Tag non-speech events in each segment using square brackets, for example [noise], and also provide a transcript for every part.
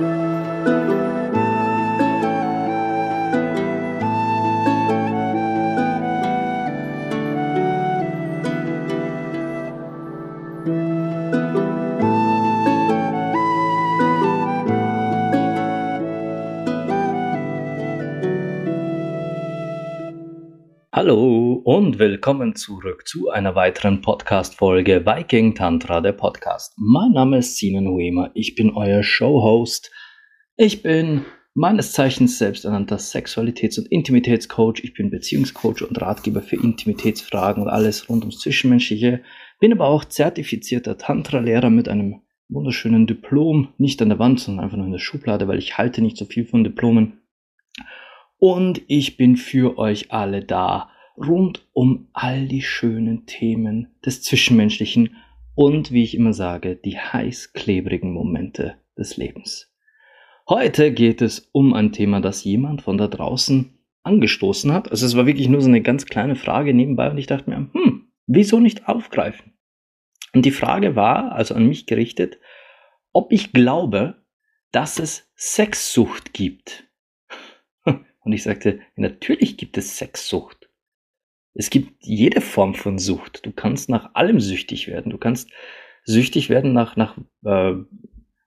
Música und willkommen zurück zu einer weiteren Podcast-Folge Viking Tantra, der Podcast. Mein Name ist Sinan Huema, ich bin euer Showhost. Ich bin meines Zeichens selbsternannter Sexualitäts- und Intimitätscoach. Ich bin Beziehungscoach und Ratgeber für Intimitätsfragen und alles rund ums Zwischenmenschliche. Bin aber auch zertifizierter Tantra-Lehrer mit einem wunderschönen Diplom, nicht an der Wand, sondern einfach nur in der Schublade, weil ich halte nicht so viel von Diplomen und ich bin für euch alle da, rund um all die schönen Themen des Zwischenmenschlichen und, wie ich immer sage, die heißklebrigen Momente des Lebens. Heute geht es um ein Thema, das jemand von da draußen angestoßen hat. Also es war wirklich nur so eine ganz kleine Frage nebenbei und ich dachte mir, hm, wieso nicht aufgreifen? Und die Frage war, also an mich gerichtet, ob ich glaube, dass es Sexsucht gibt. [laughs] Und ich sagte, natürlich gibt es Sexsucht. Es gibt jede Form von Sucht. Du kannst nach allem süchtig werden. Du kannst süchtig werden nach, nach, äh,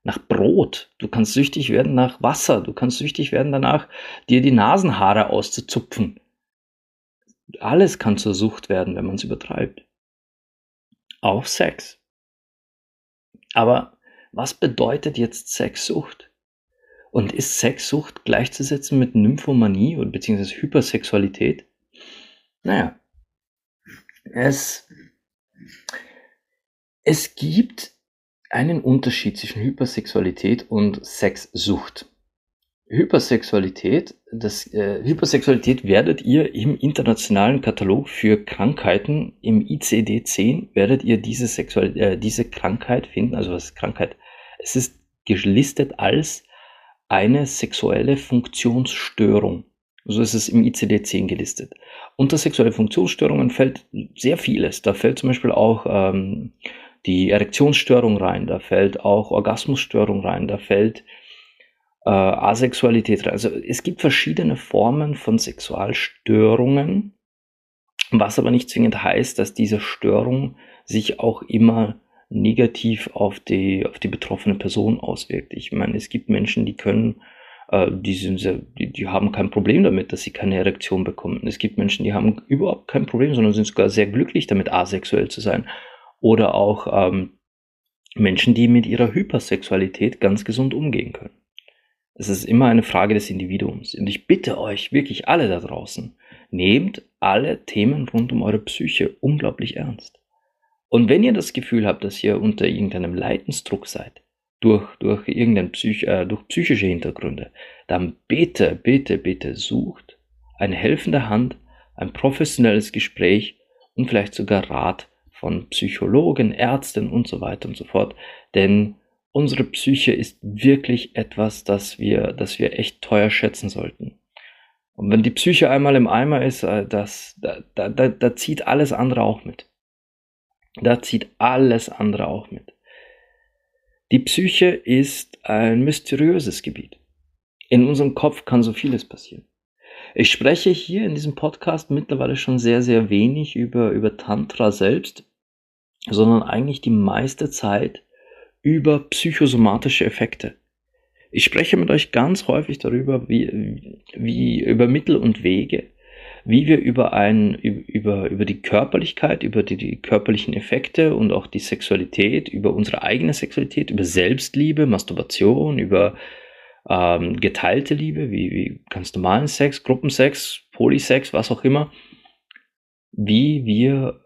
nach Brot. Du kannst süchtig werden nach Wasser. Du kannst süchtig werden danach, dir die Nasenhaare auszuzupfen. Alles kann zur Sucht werden, wenn man es übertreibt. Auch Sex. Aber was bedeutet jetzt Sexsucht? Und ist Sexsucht gleichzusetzen mit Nymphomanie oder beziehungsweise Hypersexualität? Naja, es, es gibt einen Unterschied zwischen Hypersexualität und Sexsucht. Hypersexualität, das, äh, Hypersexualität werdet ihr im internationalen Katalog für Krankheiten, im ICD-10, werdet ihr diese, Sexual äh, diese Krankheit finden. Also was ist Krankheit? Es ist gelistet als eine sexuelle Funktionsstörung. So ist es im ICD-10 gelistet. Unter sexuelle Funktionsstörungen fällt sehr vieles. Da fällt zum Beispiel auch ähm, die Erektionsstörung rein, da fällt auch Orgasmusstörung rein, da fällt äh, Asexualität rein. Also es gibt verschiedene Formen von Sexualstörungen, was aber nicht zwingend heißt, dass diese Störung sich auch immer negativ auf die, auf die betroffene Person auswirkt. Ich meine, es gibt Menschen, die können, äh, die, sind sehr, die, die haben kein Problem damit, dass sie keine Erektion bekommen. Es gibt Menschen, die haben überhaupt kein Problem, sondern sind sogar sehr glücklich damit, asexuell zu sein. Oder auch ähm, Menschen, die mit ihrer Hypersexualität ganz gesund umgehen können. Es ist immer eine Frage des Individuums. Und ich bitte euch, wirklich alle da draußen, nehmt alle Themen rund um eure Psyche unglaublich ernst. Und wenn ihr das Gefühl habt, dass ihr unter irgendeinem Leidensdruck seid, durch, durch irgendein Psych, äh, durch psychische Hintergründe, dann bitte, bitte, bitte sucht eine helfende Hand, ein professionelles Gespräch und vielleicht sogar Rat von Psychologen, Ärzten und so weiter und so fort. Denn unsere Psyche ist wirklich etwas, das wir, das wir echt teuer schätzen sollten. Und wenn die Psyche einmal im Eimer ist, äh, das, da, da, da, da zieht alles andere auch mit. Da zieht alles andere auch mit. Die Psyche ist ein mysteriöses Gebiet. In unserem Kopf kann so vieles passieren. Ich spreche hier in diesem Podcast mittlerweile schon sehr, sehr wenig über, über Tantra selbst, sondern eigentlich die meiste Zeit über psychosomatische Effekte. Ich spreche mit euch ganz häufig darüber, wie, wie über Mittel und Wege, wie wir über ein, über, über die Körperlichkeit, über die, die körperlichen Effekte und auch die Sexualität, über unsere eigene Sexualität, über Selbstliebe, Masturbation, über ähm, geteilte Liebe, wie, wie ganz normalen Sex, Gruppensex, Polysex, was auch immer, wie wir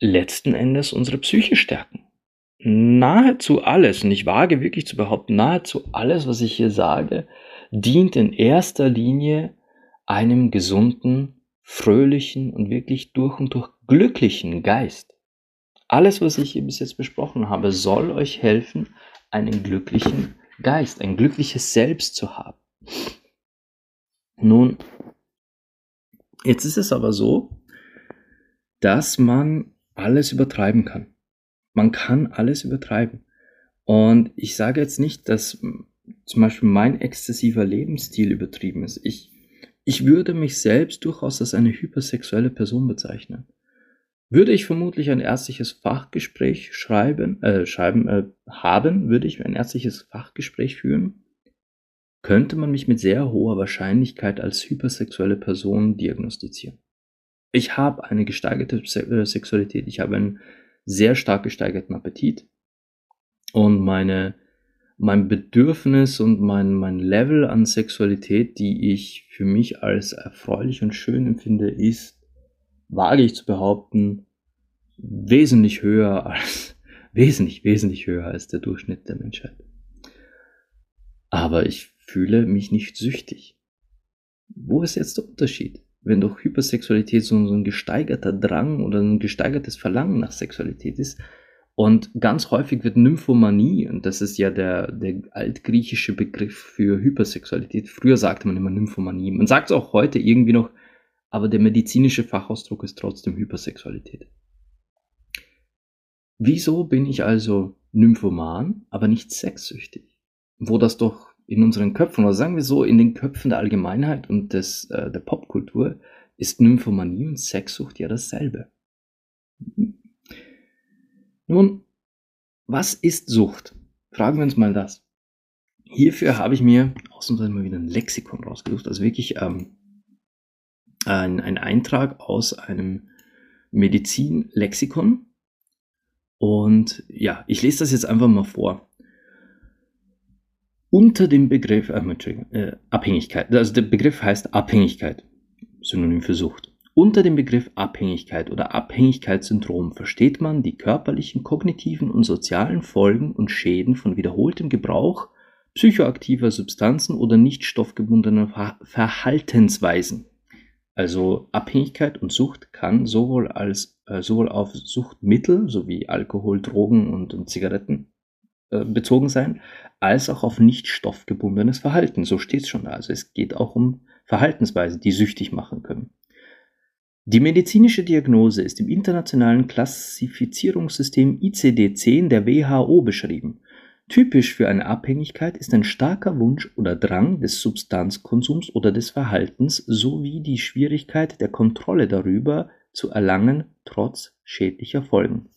letzten Endes unsere Psyche stärken. Nahezu alles, und ich wage wirklich zu behaupten, nahezu alles, was ich hier sage, dient in erster Linie einem gesunden fröhlichen und wirklich durch und durch glücklichen Geist. Alles, was ich hier bis jetzt besprochen habe, soll euch helfen, einen glücklichen Geist, ein glückliches Selbst zu haben. Nun, jetzt ist es aber so, dass man alles übertreiben kann. Man kann alles übertreiben. Und ich sage jetzt nicht, dass zum Beispiel mein exzessiver Lebensstil übertrieben ist. Ich, ich würde mich selbst durchaus als eine hypersexuelle Person bezeichnen. Würde ich vermutlich ein ärztliches Fachgespräch schreiben, äh, schreiben äh, haben, würde ich ein ärztliches Fachgespräch führen, könnte man mich mit sehr hoher Wahrscheinlichkeit als hypersexuelle Person diagnostizieren. Ich habe eine gesteigerte äh, Sexualität, ich habe einen sehr stark gesteigerten Appetit und meine mein Bedürfnis und mein, mein Level an Sexualität, die ich für mich als erfreulich und schön empfinde, ist, wage ich zu behaupten, wesentlich höher als, [laughs] wesentlich, wesentlich höher als der Durchschnitt der Menschheit. Aber ich fühle mich nicht süchtig. Wo ist jetzt der Unterschied? Wenn doch Hypersexualität so ein gesteigerter Drang oder ein gesteigertes Verlangen nach Sexualität ist, und ganz häufig wird Nymphomanie, und das ist ja der, der altgriechische Begriff für Hypersexualität, früher sagte man immer Nymphomanie. Man sagt es auch heute irgendwie noch, aber der medizinische Fachausdruck ist trotzdem Hypersexualität. Wieso bin ich also Nymphoman, aber nicht sexsüchtig? Wo das doch in unseren Köpfen, oder sagen wir so, in den Köpfen der Allgemeinheit und des, äh, der Popkultur ist Nymphomanie und Sexsucht ja dasselbe. Nun, was ist Sucht? Fragen wir uns mal das. Hierfür habe ich mir ausnahmsweise mal wieder ein Lexikon rausgesucht, also wirklich ähm, ein, ein Eintrag aus einem Medizin-Lexikon. Und ja, ich lese das jetzt einfach mal vor. Unter dem Begriff, äh, äh, Abhängigkeit, also der Begriff heißt Abhängigkeit, Synonym für Sucht. Unter dem Begriff Abhängigkeit oder Abhängigkeitssyndrom versteht man die körperlichen, kognitiven und sozialen Folgen und Schäden von wiederholtem Gebrauch psychoaktiver Substanzen oder nicht stoffgebundener Verhaltensweisen. Also Abhängigkeit und Sucht kann sowohl als äh, sowohl auf Suchtmittel sowie Alkohol, Drogen und, und Zigaretten äh, bezogen sein, als auch auf nicht stoffgebundenes Verhalten. So steht es schon da. Also es geht auch um Verhaltensweisen, die süchtig machen können. Die medizinische Diagnose ist im internationalen Klassifizierungssystem ICD-10 der WHO beschrieben. Typisch für eine Abhängigkeit ist ein starker Wunsch oder Drang des Substanzkonsums oder des Verhaltens sowie die Schwierigkeit der Kontrolle darüber zu erlangen trotz schädlicher Folgen.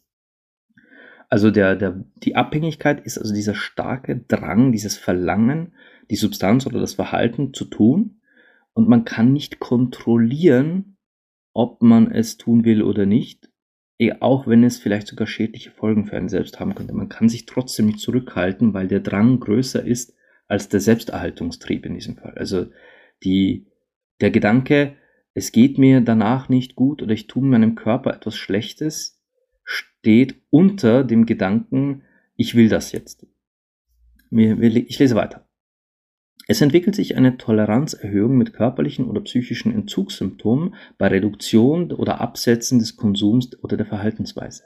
Also der, der, die Abhängigkeit ist also dieser starke Drang, dieses Verlangen, die Substanz oder das Verhalten zu tun und man kann nicht kontrollieren, ob man es tun will oder nicht, eh, auch wenn es vielleicht sogar schädliche Folgen für einen selbst haben könnte. Man kann sich trotzdem nicht zurückhalten, weil der Drang größer ist als der Selbsterhaltungstrieb in diesem Fall. Also die, der Gedanke, es geht mir danach nicht gut oder ich tue meinem Körper etwas Schlechtes, steht unter dem Gedanken, ich will das jetzt. Ich lese weiter. Es entwickelt sich eine Toleranzerhöhung mit körperlichen oder psychischen Entzugssymptomen bei Reduktion oder Absetzen des Konsums oder der Verhaltensweise.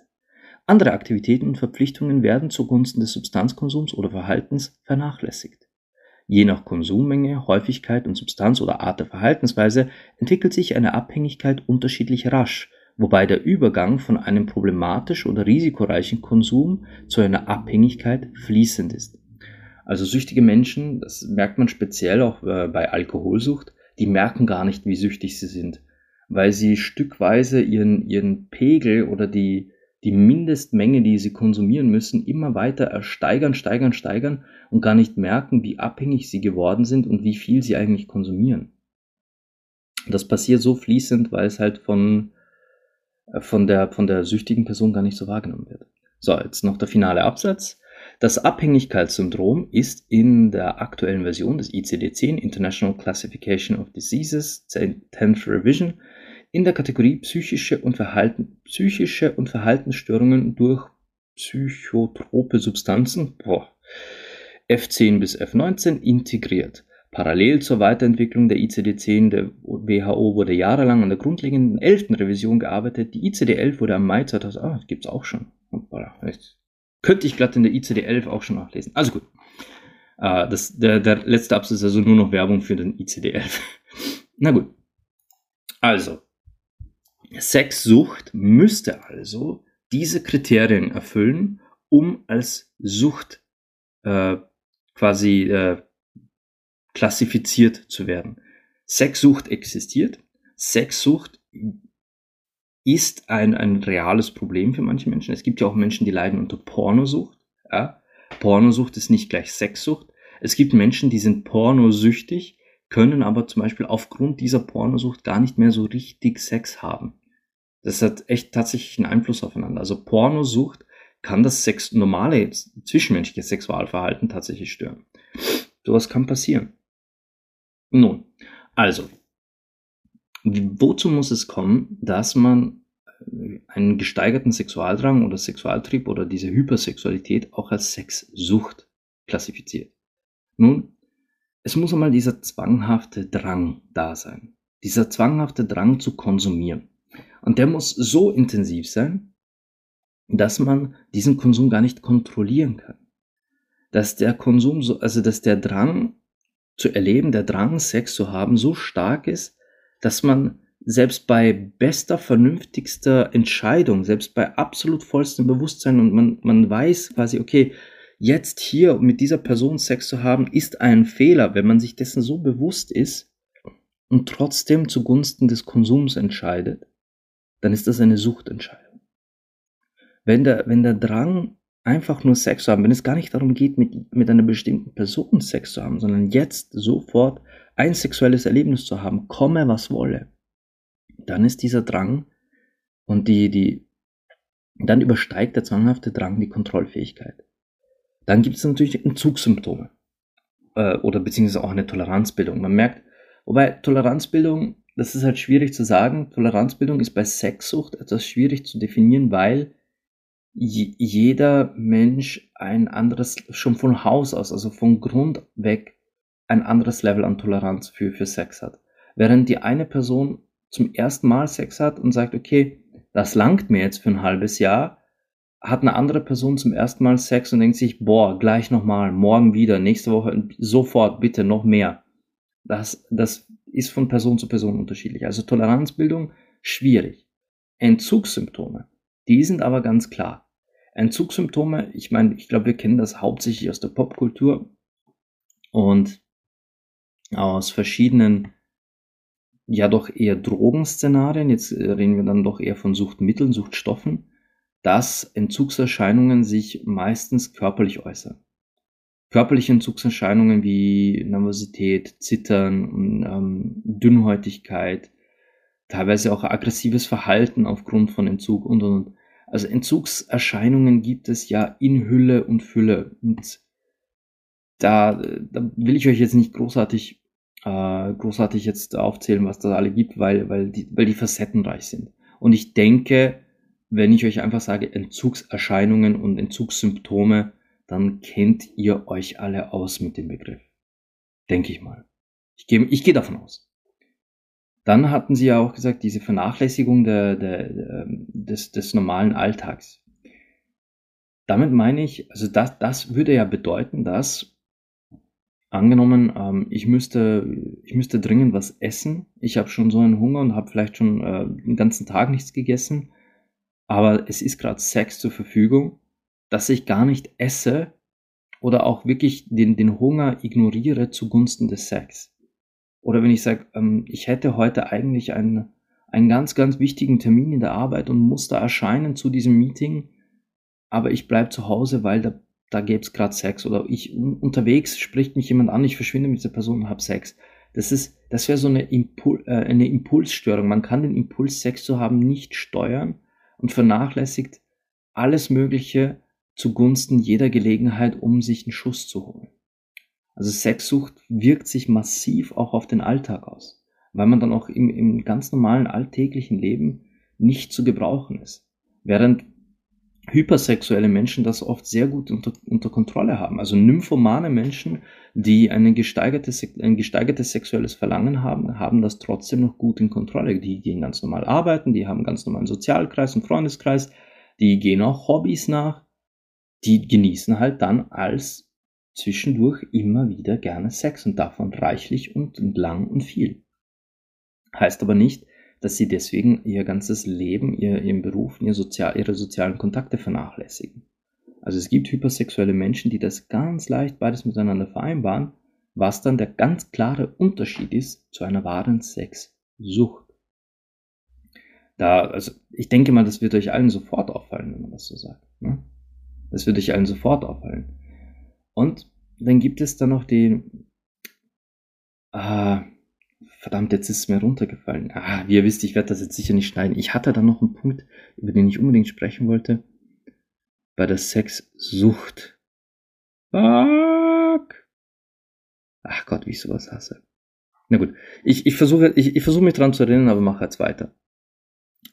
Andere Aktivitäten und Verpflichtungen werden zugunsten des Substanzkonsums oder Verhaltens vernachlässigt. Je nach Konsummenge, Häufigkeit und Substanz oder Art der Verhaltensweise entwickelt sich eine Abhängigkeit unterschiedlich rasch, wobei der Übergang von einem problematisch oder risikoreichen Konsum zu einer Abhängigkeit fließend ist. Also süchtige Menschen, das merkt man speziell auch äh, bei Alkoholsucht, die merken gar nicht, wie süchtig sie sind, weil sie stückweise ihren, ihren Pegel oder die, die Mindestmenge, die sie konsumieren müssen, immer weiter steigern, steigern, steigern und gar nicht merken, wie abhängig sie geworden sind und wie viel sie eigentlich konsumieren. Das passiert so fließend, weil es halt von, äh, von, der, von der süchtigen Person gar nicht so wahrgenommen wird. So, jetzt noch der finale Absatz. Das Abhängigkeitssyndrom ist in der aktuellen Version des ICD-10 International Classification of Diseases 10th Revision in der Kategorie psychische und, Verhalten, psychische und Verhaltensstörungen durch psychotrope Substanzen boah, F10 bis F19 integriert. Parallel zur Weiterentwicklung der ICD-10 der WHO wurde jahrelang an der grundlegenden 11. Revision gearbeitet. Die ICD-11 wurde am Mai 2000, ah, gibt's auch schon. Könnte ich glatt in der ICD-11 auch schon nachlesen. Also gut. Uh, das, der, der letzte Absatz ist also nur noch Werbung für den ICD-11. [laughs] Na gut. Also, Sexsucht müsste also diese Kriterien erfüllen, um als Sucht äh, quasi äh, klassifiziert zu werden. Sexsucht existiert. Sexsucht ist ein, ein reales Problem für manche Menschen. Es gibt ja auch Menschen, die leiden unter Pornosucht. Ja? Pornosucht ist nicht gleich Sexsucht. Es gibt Menschen, die sind pornosüchtig, können aber zum Beispiel aufgrund dieser Pornosucht gar nicht mehr so richtig Sex haben. Das hat echt tatsächlich einen Einfluss aufeinander. Also Pornosucht kann das Sex, normale zwischenmenschliche Sexualverhalten tatsächlich stören. Sowas kann passieren. Nun, also, wozu muss es kommen, dass man äh, einen gesteigerten Sexualdrang oder Sexualtrieb oder diese Hypersexualität auch als Sexsucht klassifiziert? Nun, es muss einmal dieser zwanghafte Drang da sein. Dieser zwanghafte Drang zu konsumieren. Und der muss so intensiv sein, dass man diesen Konsum gar nicht kontrollieren kann. Dass der Konsum so, also dass der Drang zu erleben, der Drang, Sex zu haben, so stark ist, dass man selbst bei bester, vernünftigster Entscheidung, selbst bei absolut vollstem Bewusstsein und man, man weiß quasi, okay, jetzt hier mit dieser Person Sex zu haben, ist ein Fehler, wenn man sich dessen so bewusst ist und trotzdem zugunsten des Konsums entscheidet, dann ist das eine Suchtentscheidung. Wenn der, wenn der Drang einfach nur Sex zu haben, wenn es gar nicht darum geht, mit, mit einer bestimmten Person Sex zu haben, sondern jetzt sofort ein sexuelles Erlebnis zu haben, komme was wolle, dann ist dieser Drang und die, die, dann übersteigt der zwanghafte Drang die Kontrollfähigkeit. Dann gibt es natürlich Entzugssymptome äh, oder beziehungsweise auch eine Toleranzbildung. Man merkt, wobei Toleranzbildung, das ist halt schwierig zu sagen. Toleranzbildung ist bei Sexsucht etwas schwierig zu definieren, weil jeder Mensch ein anderes, schon von Haus aus, also von Grund weg, ein anderes Level an Toleranz für, für Sex hat. Während die eine Person zum ersten Mal Sex hat und sagt, okay, das langt mir jetzt für ein halbes Jahr, hat eine andere Person zum ersten Mal Sex und denkt sich, boah, gleich nochmal, morgen wieder, nächste Woche, sofort, bitte noch mehr. Das, das ist von Person zu Person unterschiedlich. Also Toleranzbildung, schwierig. Entzugssymptome, die sind aber ganz klar. Entzugssymptome, ich meine, ich glaube, wir kennen das hauptsächlich aus der Popkultur und aus verschiedenen, ja doch eher Drogenszenarien, jetzt reden wir dann doch eher von Suchtmitteln, Suchtstoffen, dass Entzugserscheinungen sich meistens körperlich äußern. Körperliche Entzugserscheinungen wie Nervosität, Zittern, ähm, Dünnhäutigkeit, teilweise auch aggressives Verhalten aufgrund von Entzug und, und, und. Also Entzugserscheinungen gibt es ja in Hülle und Fülle. Und da, da will ich euch jetzt nicht großartig, äh, großartig jetzt aufzählen, was da alle gibt, weil, weil, die, weil die facettenreich sind. Und ich denke, wenn ich euch einfach sage Entzugserscheinungen und Entzugssymptome, dann kennt ihr euch alle aus mit dem Begriff. Denke ich mal. Ich gehe, ich gehe davon aus. Dann hatten Sie ja auch gesagt, diese Vernachlässigung der, der, ähm, des, des normalen Alltags. Damit meine ich, also das, das würde ja bedeuten, dass angenommen, ähm, ich, müsste, ich müsste dringend was essen, ich habe schon so einen Hunger und habe vielleicht schon äh, den ganzen Tag nichts gegessen, aber es ist gerade Sex zur Verfügung, dass ich gar nicht esse oder auch wirklich den, den Hunger ignoriere zugunsten des Sex. Oder wenn ich sage, ähm, ich hätte heute eigentlich einen, einen ganz, ganz wichtigen Termin in der Arbeit und muss da erscheinen zu diesem Meeting, aber ich bleibe zu Hause, weil da, da gäbe es gerade Sex. Oder ich unterwegs spricht mich jemand an, ich verschwinde mit dieser Person und habe Sex. Das ist, das wäre so eine, Impul äh, eine Impulsstörung. Man kann den Impuls, Sex zu haben, nicht steuern und vernachlässigt alles Mögliche zugunsten jeder Gelegenheit, um sich einen Schuss zu holen. Also Sexsucht wirkt sich massiv auch auf den Alltag aus, weil man dann auch im, im ganz normalen alltäglichen Leben nicht zu gebrauchen ist. Während hypersexuelle Menschen das oft sehr gut unter, unter Kontrolle haben. Also nymphomane Menschen, die eine gesteigerte, ein gesteigertes sexuelles Verlangen haben, haben das trotzdem noch gut in Kontrolle. Die gehen ganz normal arbeiten, die haben ganz normalen Sozialkreis und Freundeskreis, die gehen auch Hobbys nach, die genießen halt dann als zwischendurch immer wieder gerne Sex und davon reichlich und lang und viel. Heißt aber nicht, dass sie deswegen ihr ganzes Leben, ihr, ihren Beruf, ihr Sozial, ihre sozialen Kontakte vernachlässigen. Also es gibt hypersexuelle Menschen, die das ganz leicht beides miteinander vereinbaren, was dann der ganz klare Unterschied ist zu einer wahren Sexsucht. Da, also ich denke mal, das wird euch allen sofort auffallen, wenn man das so sagt. Ne? Das wird euch allen sofort auffallen. Und dann gibt es dann noch die, ah, verdammt, jetzt ist es mir runtergefallen. Ah, wie ihr wisst, ich werde das jetzt sicher nicht schneiden. Ich hatte dann noch einen Punkt, über den ich unbedingt sprechen wollte. Bei der Sexsucht. Fuck. Ach Gott, wie ich sowas hasse. Na gut, ich, ich versuche ich, ich versuche mich dran zu erinnern, aber mache jetzt weiter.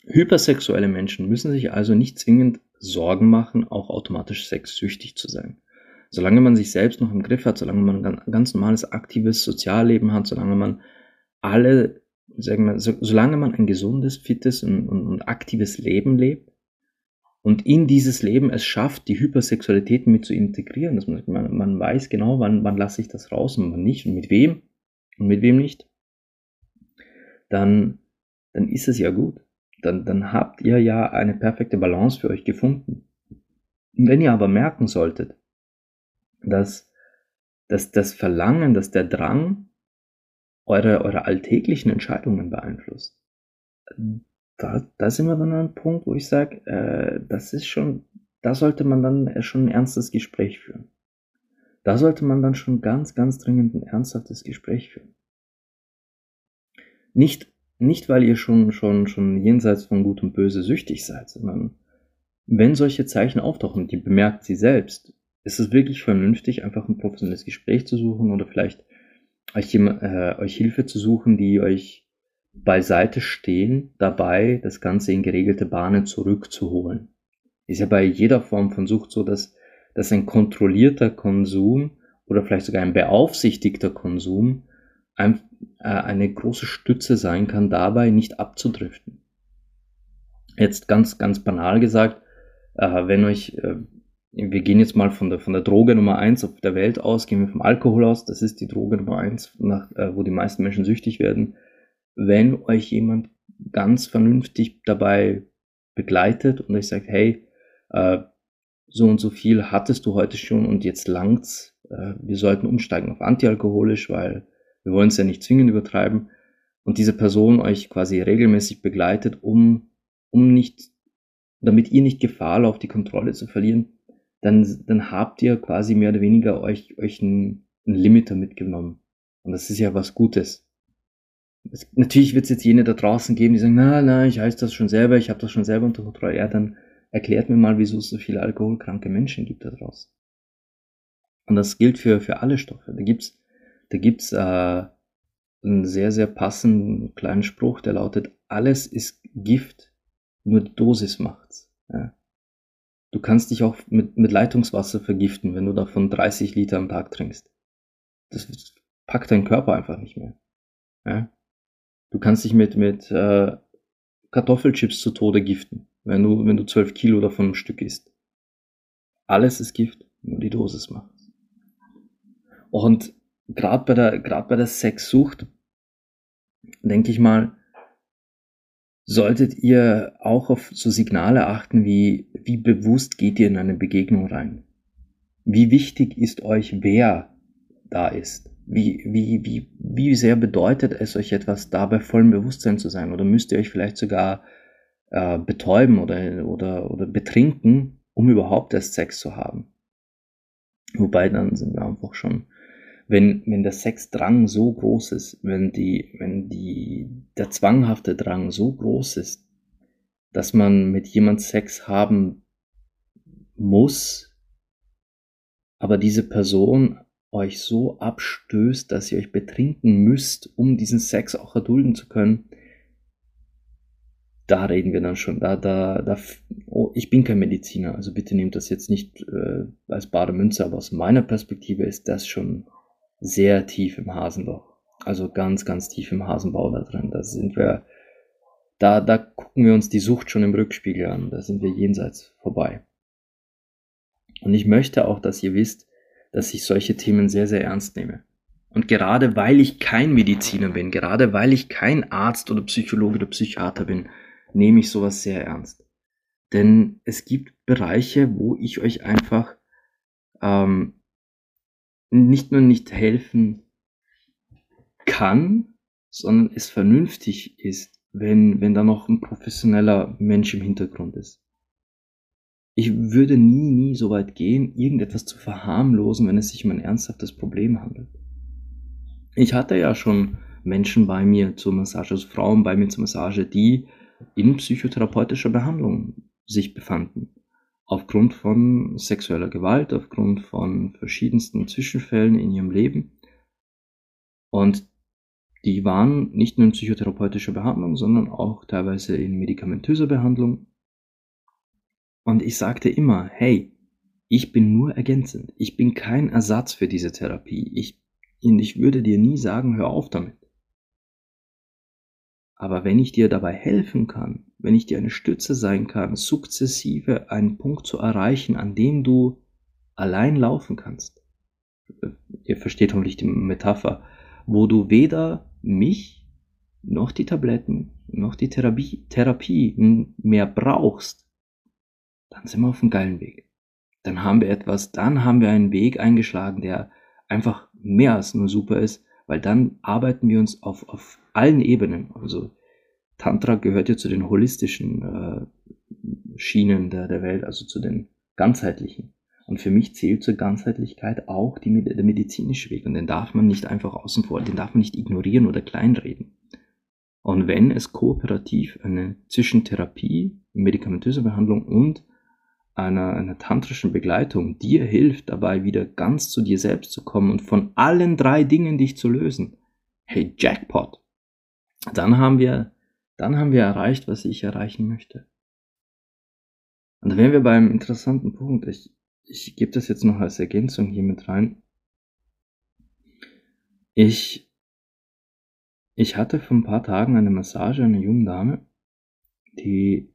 Hypersexuelle Menschen müssen sich also nicht zwingend Sorgen machen, auch automatisch sexsüchtig zu sein. Solange man sich selbst noch im Griff hat, solange man ein ganz normales aktives Sozialleben hat, solange man alle, sagen wir, so, solange man ein gesundes, fittes und, und, und aktives Leben lebt und in dieses Leben es schafft, die Hypersexualität mit zu integrieren, dass man, man, weiß genau, wann, wann lasse ich das raus und wann nicht und mit wem und mit wem nicht, dann, dann ist es ja gut dann, dann habt ihr ja eine perfekte Balance für euch gefunden. Und wenn ihr aber merken solltet, dass, dass das Verlangen, dass der Drang eure, eure alltäglichen Entscheidungen beeinflusst, da, da sind wir dann an einem Punkt, wo ich sage, äh, das ist schon, da sollte man dann schon ein ernstes Gespräch führen. Da sollte man dann schon ganz, ganz dringend ein ernsthaftes Gespräch führen. Nicht nicht, weil ihr schon, schon, schon jenseits von Gut und Böse süchtig seid, sondern wenn solche Zeichen auftauchen, die bemerkt sie selbst, ist es wirklich vernünftig, einfach ein professionelles Gespräch zu suchen oder vielleicht euch, äh, euch Hilfe zu suchen, die euch beiseite stehen, dabei das Ganze in geregelte Bahnen zurückzuholen. Ist ja bei jeder Form von Sucht so, dass, dass ein kontrollierter Konsum oder vielleicht sogar ein beaufsichtigter Konsum ein, äh, eine große Stütze sein kann, dabei nicht abzudriften. Jetzt ganz, ganz banal gesagt, äh, wenn euch, äh, wir gehen jetzt mal von der, von der Droge Nummer eins auf der Welt aus, gehen wir vom Alkohol aus, das ist die Droge Nummer eins, nach, äh, wo die meisten Menschen süchtig werden. Wenn euch jemand ganz vernünftig dabei begleitet und euch sagt, hey, äh, so und so viel hattest du heute schon und jetzt langt's, äh, wir sollten umsteigen auf antialkoholisch, weil wir wollen es ja nicht zwingend übertreiben. Und diese Person euch quasi regelmäßig begleitet, um, um nicht, damit ihr nicht Gefahr lauft, die Kontrolle zu verlieren, dann, dann habt ihr quasi mehr oder weniger euch, euch einen, einen Limiter mitgenommen. Und das ist ja was Gutes. Es, natürlich wird es jetzt jene da draußen geben, die sagen, na, na, ich weiß das schon selber, ich habe das schon selber unter Kontrolle. Ja, dann erklärt mir mal, wieso es so viele alkoholkranke Menschen gibt da draußen. Und das gilt für, für alle Stoffe. Da gibt's da gibt's äh, einen sehr, sehr passenden kleinen Spruch, der lautet, alles ist Gift, nur die Dosis macht's. Ja. Du kannst dich auch mit, mit Leitungswasser vergiften, wenn du davon 30 Liter am Tag trinkst. Das packt dein Körper einfach nicht mehr. Ja. Du kannst dich mit, mit äh, Kartoffelchips zu Tode giften, wenn du, wenn du 12 Kilo davon ein Stück isst. Alles ist Gift, nur die Dosis macht's. Und gerade bei der, gerade bei der Sexsucht, denke ich mal, solltet ihr auch auf so Signale achten, wie, wie bewusst geht ihr in eine Begegnung rein? Wie wichtig ist euch, wer da ist? Wie, wie, wie, wie sehr bedeutet es euch etwas, da bei vollem Bewusstsein zu sein? Oder müsst ihr euch vielleicht sogar äh, betäuben oder, oder, oder betrinken, um überhaupt erst Sex zu haben? Wobei dann sind wir einfach schon wenn, wenn der Sexdrang so groß ist, wenn die, wenn die, der zwanghafte Drang so groß ist, dass man mit jemand Sex haben muss, aber diese Person euch so abstößt, dass ihr euch betrinken müsst, um diesen Sex auch erdulden zu können, da reden wir dann schon. Da, da, da, oh, ich bin kein Mediziner, also bitte nehmt das jetzt nicht äh, als bare Münze, aber aus meiner Perspektive ist das schon sehr tief im Hasenloch. Also ganz, ganz tief im Hasenbau da drin. Da sind wir, da, da gucken wir uns die Sucht schon im Rückspiegel an. Da sind wir jenseits vorbei. Und ich möchte auch, dass ihr wisst, dass ich solche Themen sehr, sehr ernst nehme. Und gerade weil ich kein Mediziner bin, gerade weil ich kein Arzt oder Psychologe oder Psychiater bin, nehme ich sowas sehr ernst. Denn es gibt Bereiche, wo ich euch einfach ähm, nicht nur nicht helfen kann, sondern es vernünftig ist, wenn, wenn da noch ein professioneller Mensch im Hintergrund ist. Ich würde nie, nie so weit gehen, irgendetwas zu verharmlosen, wenn es sich um ein ernsthaftes Problem handelt. Ich hatte ja schon Menschen bei mir zur Massage, also Frauen bei mir zur Massage, die in psychotherapeutischer Behandlung sich befanden. Aufgrund von sexueller Gewalt, aufgrund von verschiedensten Zwischenfällen in ihrem Leben. Und die waren nicht nur in psychotherapeutischer Behandlung, sondern auch teilweise in medikamentöser Behandlung. Und ich sagte immer, hey, ich bin nur ergänzend. Ich bin kein Ersatz für diese Therapie. Ich, ich würde dir nie sagen, hör auf damit. Aber wenn ich dir dabei helfen kann, wenn ich dir eine Stütze sein kann, sukzessive einen Punkt zu erreichen, an dem du allein laufen kannst, ihr versteht hoffentlich die Metapher, wo du weder mich noch die Tabletten noch die Therapie, Therapie mehr brauchst, dann sind wir auf einem geilen Weg. Dann haben wir etwas, dann haben wir einen Weg eingeschlagen, der einfach mehr als nur super ist, weil dann arbeiten wir uns auf, auf allen Ebenen. Also Tantra gehört ja zu den holistischen äh, Schienen der, der Welt, also zu den ganzheitlichen. Und für mich zählt zur Ganzheitlichkeit auch die, der medizinische Weg. Und den darf man nicht einfach außen vor, den darf man nicht ignorieren oder kleinreden. Und wenn es kooperativ eine zwischen Therapie, medikamentöser Behandlung und einer, einer tantrischen Begleitung dir hilft, dabei wieder ganz zu dir selbst zu kommen und von allen drei Dingen dich zu lösen, hey Jackpot, dann haben wir, dann haben wir erreicht, was ich erreichen möchte. Und da wären wir beim interessanten Punkt. Ich, ich gebe das jetzt noch als Ergänzung hier mit rein. Ich, ich hatte vor ein paar Tagen eine Massage einer jungen Dame, die,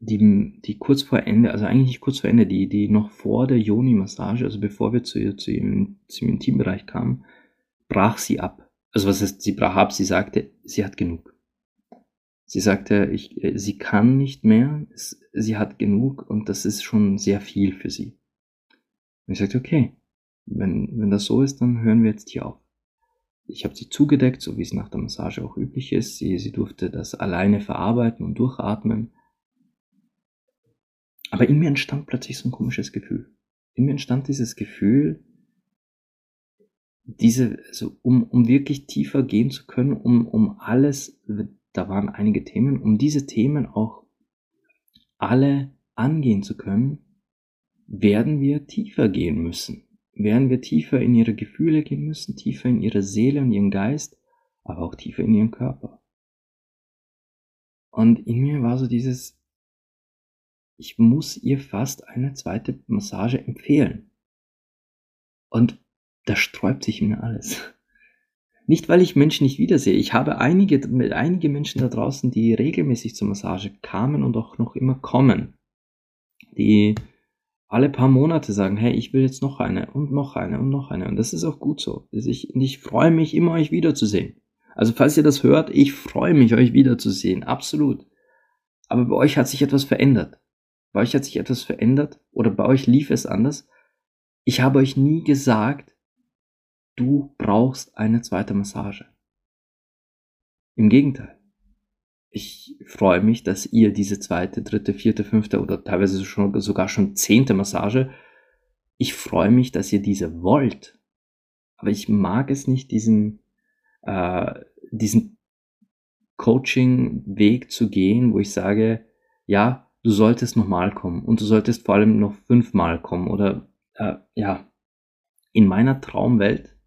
die, die kurz vor Ende, also eigentlich nicht kurz vor Ende, die, die noch vor der Yoni-Massage, also bevor wir zu, ihr, zu ihrem, zu ihrem Intimbereich kamen, brach sie ab. Also was heißt, sie brach ab, sie sagte, sie hat genug. Sie sagte, ich, äh, sie kann nicht mehr, sie hat genug und das ist schon sehr viel für sie. Und ich sagte, okay, wenn, wenn das so ist, dann hören wir jetzt hier auf. Ich habe sie zugedeckt, so wie es nach der Massage auch üblich ist. Sie, sie durfte das alleine verarbeiten und durchatmen. Aber in mir entstand plötzlich so ein komisches Gefühl. In mir entstand dieses Gefühl, diese, also um, um wirklich tiefer gehen zu können, um, um alles da waren einige Themen, um diese Themen auch alle angehen zu können, werden wir tiefer gehen müssen. Werden wir tiefer in ihre Gefühle gehen müssen, tiefer in ihre Seele und ihren Geist, aber auch tiefer in ihren Körper. Und in mir war so dieses, ich muss ihr fast eine zweite Massage empfehlen. Und da sträubt sich mir alles. Nicht, weil ich Menschen nicht wiedersehe. Ich habe einige, einige Menschen da draußen, die regelmäßig zur Massage kamen und auch noch immer kommen. Die alle paar Monate sagen, hey, ich will jetzt noch eine und noch eine und noch eine. Und das ist auch gut so. Ich, ich freue mich immer, euch wiederzusehen. Also falls ihr das hört, ich freue mich, euch wiederzusehen. Absolut. Aber bei euch hat sich etwas verändert. Bei euch hat sich etwas verändert oder bei euch lief es anders. Ich habe euch nie gesagt, du brauchst eine zweite Massage. Im Gegenteil. Ich freue mich, dass ihr diese zweite, dritte, vierte, fünfte oder teilweise schon, sogar schon zehnte Massage, ich freue mich, dass ihr diese wollt. Aber ich mag es nicht, diesen, äh, diesen Coaching-Weg zu gehen, wo ich sage, ja, du solltest nochmal kommen und du solltest vor allem noch fünfmal kommen oder äh, ja, in meiner Traumwelt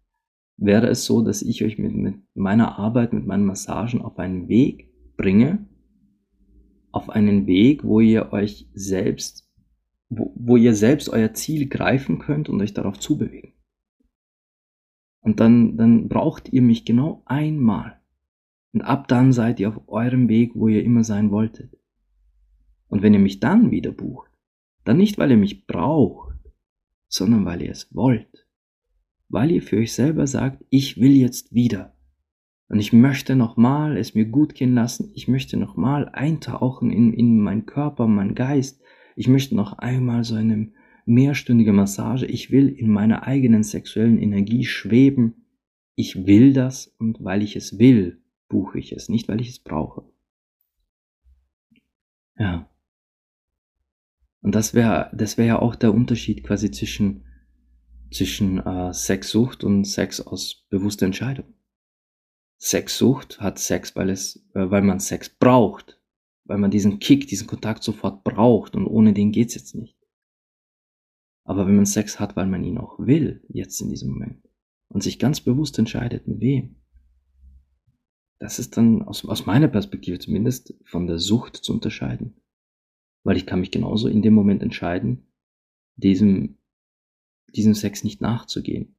wäre es so, dass ich euch mit, mit meiner Arbeit, mit meinen Massagen auf einen Weg bringe, auf einen Weg, wo ihr euch selbst, wo, wo ihr selbst euer Ziel greifen könnt und euch darauf zubewegen. Und dann, dann braucht ihr mich genau einmal. Und ab dann seid ihr auf eurem Weg, wo ihr immer sein wolltet. Und wenn ihr mich dann wieder bucht, dann nicht, weil ihr mich braucht, sondern weil ihr es wollt weil ihr für euch selber sagt, ich will jetzt wieder. Und ich möchte nochmal es mir gut gehen lassen. Ich möchte nochmal eintauchen in, in meinen Körper, meinen Geist. Ich möchte noch einmal so eine mehrstündige Massage. Ich will in meiner eigenen sexuellen Energie schweben. ich will das und weil ich es will, buche ich es, nicht weil ich es brauche. Ja. Und das wäre das wäre ja auch der Unterschied quasi zwischen, zwischen äh, Sexsucht und Sex aus bewusster Entscheidung. Sexsucht hat Sex, weil es, äh, weil man Sex braucht, weil man diesen Kick, diesen Kontakt sofort braucht und ohne den geht's jetzt nicht. Aber wenn man Sex hat, weil man ihn auch will, jetzt in diesem Moment, und sich ganz bewusst entscheidet, mit wem, das ist dann aus, aus meiner Perspektive zumindest von der Sucht zu unterscheiden. Weil ich kann mich genauso in dem Moment entscheiden, diesem, diesem Sex nicht nachzugehen.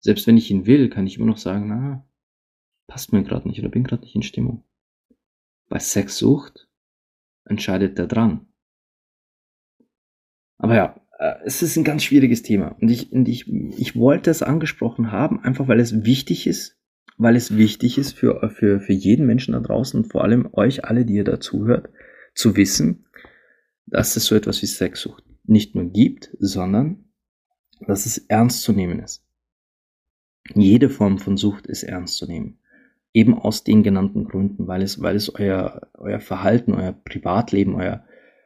Selbst wenn ich ihn will, kann ich immer noch sagen, na, passt mir gerade nicht oder bin gerade nicht in Stimmung. Bei Sexsucht entscheidet der Drang. Aber ja, äh, es ist ein ganz schwieriges Thema und ich, und ich, ich wollte es angesprochen haben, einfach weil es wichtig ist, weil es wichtig ist für, für, für jeden Menschen da draußen und vor allem euch alle, die ihr dazuhört, zu wissen, dass es so etwas wie Sexsucht nicht nur gibt, sondern dass es ernst zu nehmen ist. Jede Form von Sucht ist ernst zu nehmen. Eben aus den genannten Gründen, weil es, weil es euer, euer Verhalten, euer Privatleben, euer,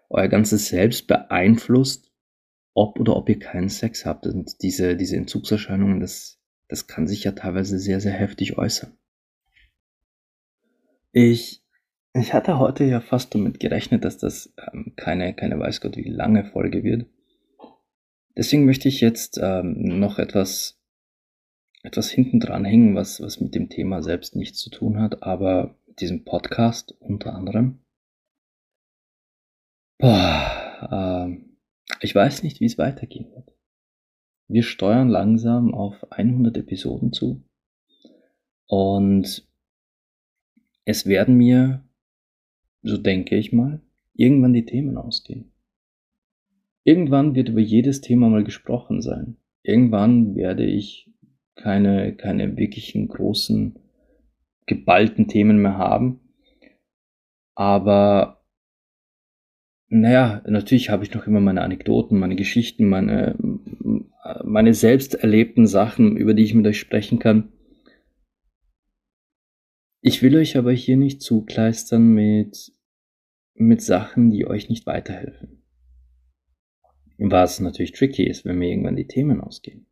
euer ganzes Selbst beeinflusst, ob oder ob ihr keinen Sex habt. Und diese, diese Entzugserscheinungen, das, das kann sich ja teilweise sehr, sehr heftig äußern. Ich, ich hatte heute ja fast damit gerechnet, dass das ähm, keine, keine weiß Gott wie lange Folge wird. Deswegen möchte ich jetzt ähm, noch etwas, etwas hinten dran hängen, was, was mit dem Thema selbst nichts zu tun hat, aber mit diesem Podcast unter anderem. Boah, ähm, ich weiß nicht, wie es weitergehen wird. Wir steuern langsam auf 100 Episoden zu. Und es werden mir, so denke ich mal, irgendwann die Themen ausgehen. Irgendwann wird über jedes Thema mal gesprochen sein. Irgendwann werde ich keine, keine wirklichen großen, geballten Themen mehr haben. Aber naja, natürlich habe ich noch immer meine Anekdoten, meine Geschichten, meine, meine selbst erlebten Sachen, über die ich mit euch sprechen kann. Ich will euch aber hier nicht zukleistern mit, mit Sachen, die euch nicht weiterhelfen. Was natürlich tricky ist, wenn mir irgendwann die Themen ausgehen.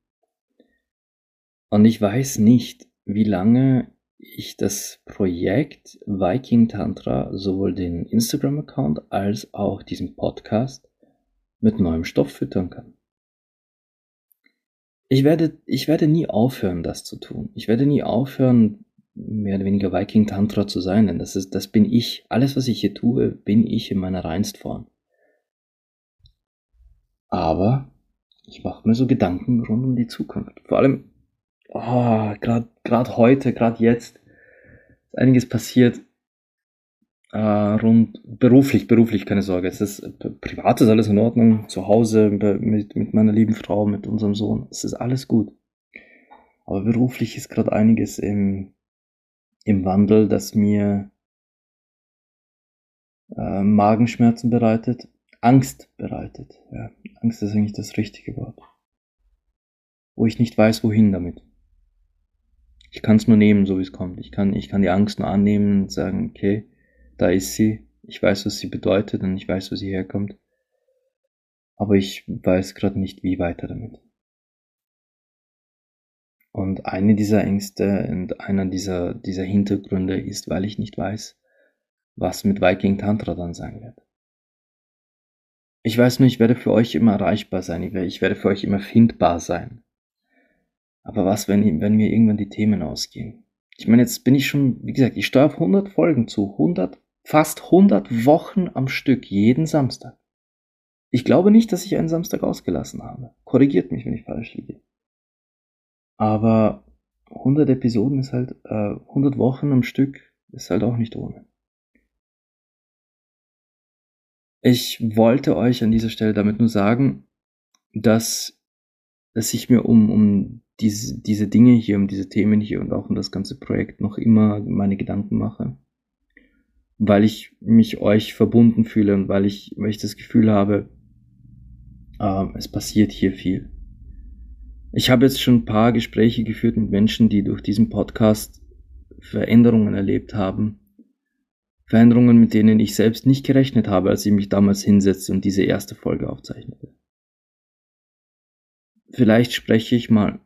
Und ich weiß nicht, wie lange ich das Projekt Viking Tantra, sowohl den Instagram-Account als auch diesen Podcast mit neuem Stoff füttern kann. Ich werde, ich werde nie aufhören, das zu tun. Ich werde nie aufhören, mehr oder weniger Viking Tantra zu sein, denn das ist, das bin ich. Alles, was ich hier tue, bin ich in meiner Reinstform. Aber ich mache mir so Gedanken rund um die Zukunft. Vor allem, oh, gerade heute, gerade jetzt, ist einiges passiert äh, rund beruflich, beruflich, keine Sorge. Es ist privat ist alles in Ordnung, zu Hause mit, mit meiner lieben Frau, mit unserem Sohn, es ist alles gut. Aber beruflich ist gerade einiges im, im Wandel, das mir äh, Magenschmerzen bereitet, Angst bereitet. Ja, Angst ist eigentlich das richtige Wort. Wo ich nicht weiß, wohin damit. Ich kann es nur nehmen, so wie es kommt. Ich kann, ich kann die Angst nur annehmen und sagen, okay, da ist sie. Ich weiß, was sie bedeutet und ich weiß, wo sie herkommt. Aber ich weiß gerade nicht, wie weiter damit. Und eine dieser Ängste und einer dieser, dieser Hintergründe ist, weil ich nicht weiß, was mit Viking Tantra dann sein wird. Ich weiß nur, ich werde für euch immer erreichbar sein. Ich werde für euch immer findbar sein. Aber was, wenn, wenn mir irgendwann die Themen ausgehen? Ich meine, jetzt bin ich schon, wie gesagt, ich steuere auf 100 Folgen zu. 100, fast 100 Wochen am Stück, jeden Samstag. Ich glaube nicht, dass ich einen Samstag ausgelassen habe. Korrigiert mich, wenn ich falsch liege. Aber 100 Episoden ist halt, äh, 100 Wochen am Stück ist halt auch nicht ohne. Ich wollte euch an dieser Stelle damit nur sagen, dass, dass ich mir um, um diese, diese Dinge hier, um diese Themen hier und auch um das ganze Projekt noch immer meine Gedanken mache. Weil ich mich euch verbunden fühle und weil ich, weil ich das Gefühl habe, äh, es passiert hier viel. Ich habe jetzt schon ein paar Gespräche geführt mit Menschen, die durch diesen Podcast Veränderungen erlebt haben. Veränderungen, mit denen ich selbst nicht gerechnet habe, als ich mich damals hinsetzte und diese erste Folge aufzeichnete. Vielleicht spreche ich mal,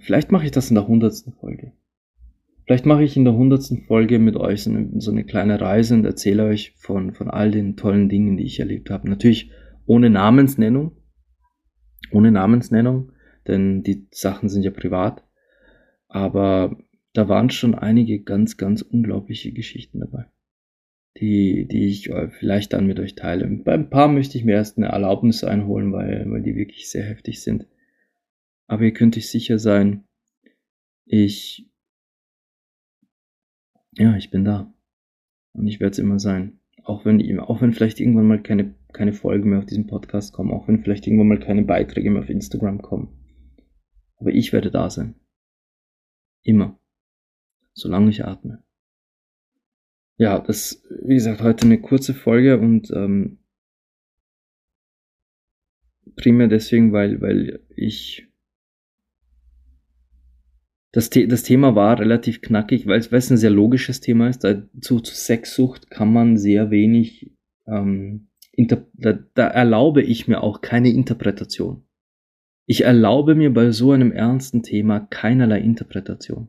vielleicht mache ich das in der hundertsten Folge. Vielleicht mache ich in der hundertsten Folge mit euch so eine, so eine, kleine Reise und erzähle euch von, von all den tollen Dingen, die ich erlebt habe. Natürlich ohne Namensnennung. Ohne Namensnennung, denn die Sachen sind ja privat. Aber da waren schon einige ganz, ganz unglaubliche Geschichten dabei, die, die ich vielleicht dann mit euch teile. Bei ein paar möchte ich mir erst eine Erlaubnis einholen, weil, weil die wirklich sehr heftig sind. Aber ihr könnt euch sicher sein, ich, ja, ich bin da. Und ich werde es immer sein. Auch wenn, auch wenn vielleicht irgendwann mal keine, keine Folgen mehr auf diesem Podcast kommen, auch wenn vielleicht irgendwann mal keine Beiträge mehr auf Instagram kommen. Aber ich werde da sein. Immer solange ich atme. Ja, das, wie gesagt, heute eine kurze Folge und ähm, primär deswegen, weil, weil ich das, The das Thema war relativ knackig, weil, es ein sehr logisches Thema ist. Da, zu, zu Sexsucht kann man sehr wenig, ähm, da, da erlaube ich mir auch keine Interpretation. Ich erlaube mir bei so einem ernsten Thema keinerlei Interpretation.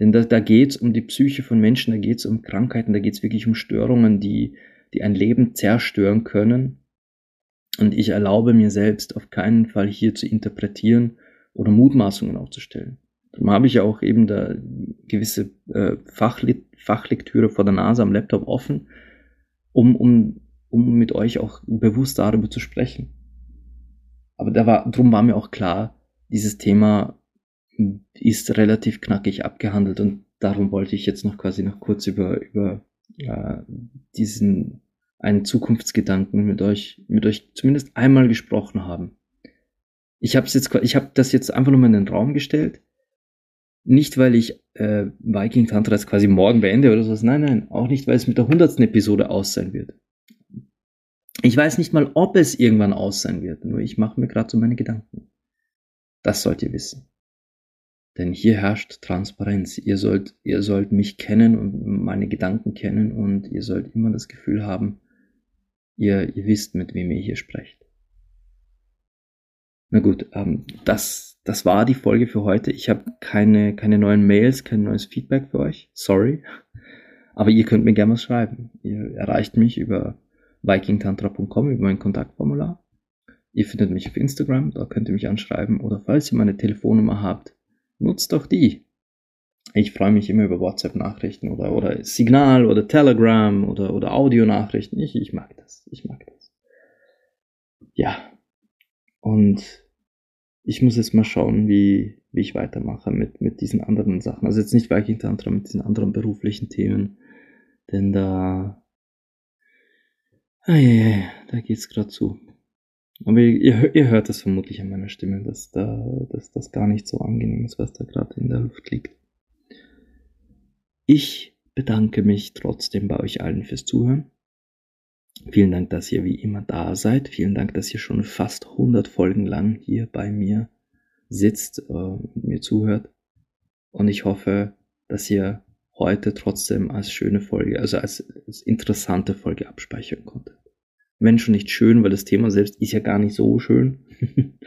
Denn da, da geht es um die Psyche von Menschen, da geht es um Krankheiten, da geht es wirklich um Störungen, die, die ein Leben zerstören können. Und ich erlaube mir selbst auf keinen Fall hier zu interpretieren oder Mutmaßungen aufzustellen. Darum habe ich ja auch eben da gewisse äh, Fachlit Fachlektüre vor der Nase am Laptop offen, um, um, um mit euch auch bewusst darüber zu sprechen. Aber da war, drum war mir auch klar, dieses Thema ist relativ knackig abgehandelt und darum wollte ich jetzt noch quasi noch kurz über, über äh, diesen einen Zukunftsgedanken mit euch, mit euch zumindest einmal gesprochen haben. Ich habe jetzt, ich habe das jetzt einfach nur mal in den Raum gestellt. Nicht, weil ich äh, Viking Tantra jetzt quasi morgen beende oder sowas. Nein, nein, auch nicht, weil es mit der hundertsten Episode aus sein wird. Ich weiß nicht mal, ob es irgendwann aus sein wird. Nur ich mache mir gerade so meine Gedanken. Das sollt ihr wissen. Denn hier herrscht Transparenz. Ihr sollt, ihr sollt mich kennen und meine Gedanken kennen und ihr sollt immer das Gefühl haben, ihr, ihr wisst, mit wem ihr hier sprecht. Na gut, ähm, das, das war die Folge für heute. Ich habe keine, keine neuen Mails, kein neues Feedback für euch. Sorry. Aber ihr könnt mir gerne was schreiben. Ihr erreicht mich über vikingtantra.com, über mein Kontaktformular. Ihr findet mich auf Instagram, da könnt ihr mich anschreiben. Oder falls ihr meine Telefonnummer habt, nutzt doch die. Ich freue mich immer über WhatsApp-Nachrichten oder, oder Signal oder Telegram oder, oder Audio-Nachrichten. Ich, ich mag das. Ich mag das. Ja. Und ich muss jetzt mal schauen, wie, wie ich weitermache mit, mit diesen anderen Sachen. Also jetzt nicht Viking Tantra, mit diesen anderen beruflichen Themen. Denn da, ah, ja, ja, da geht's gerade zu. Aber ihr, ihr hört es vermutlich an meiner Stimme, dass, da, dass das gar nicht so angenehm ist, was da gerade in der Luft liegt. Ich bedanke mich trotzdem bei euch allen fürs Zuhören. Vielen Dank, dass ihr wie immer da seid. Vielen Dank, dass ihr schon fast 100 Folgen lang hier bei mir sitzt äh, und mir zuhört. Und ich hoffe, dass ihr heute trotzdem als schöne Folge, also als, als interessante Folge abspeichern konntet wenn schon nicht schön, weil das Thema selbst ist ja gar nicht so schön. [laughs]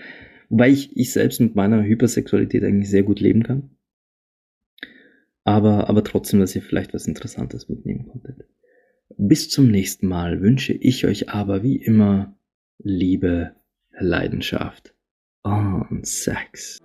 Wobei ich, ich selbst mit meiner Hypersexualität eigentlich sehr gut leben kann. Aber, aber trotzdem, dass ihr vielleicht was Interessantes mitnehmen konntet. Bis zum nächsten Mal wünsche ich euch aber wie immer Liebe, Leidenschaft und Sex.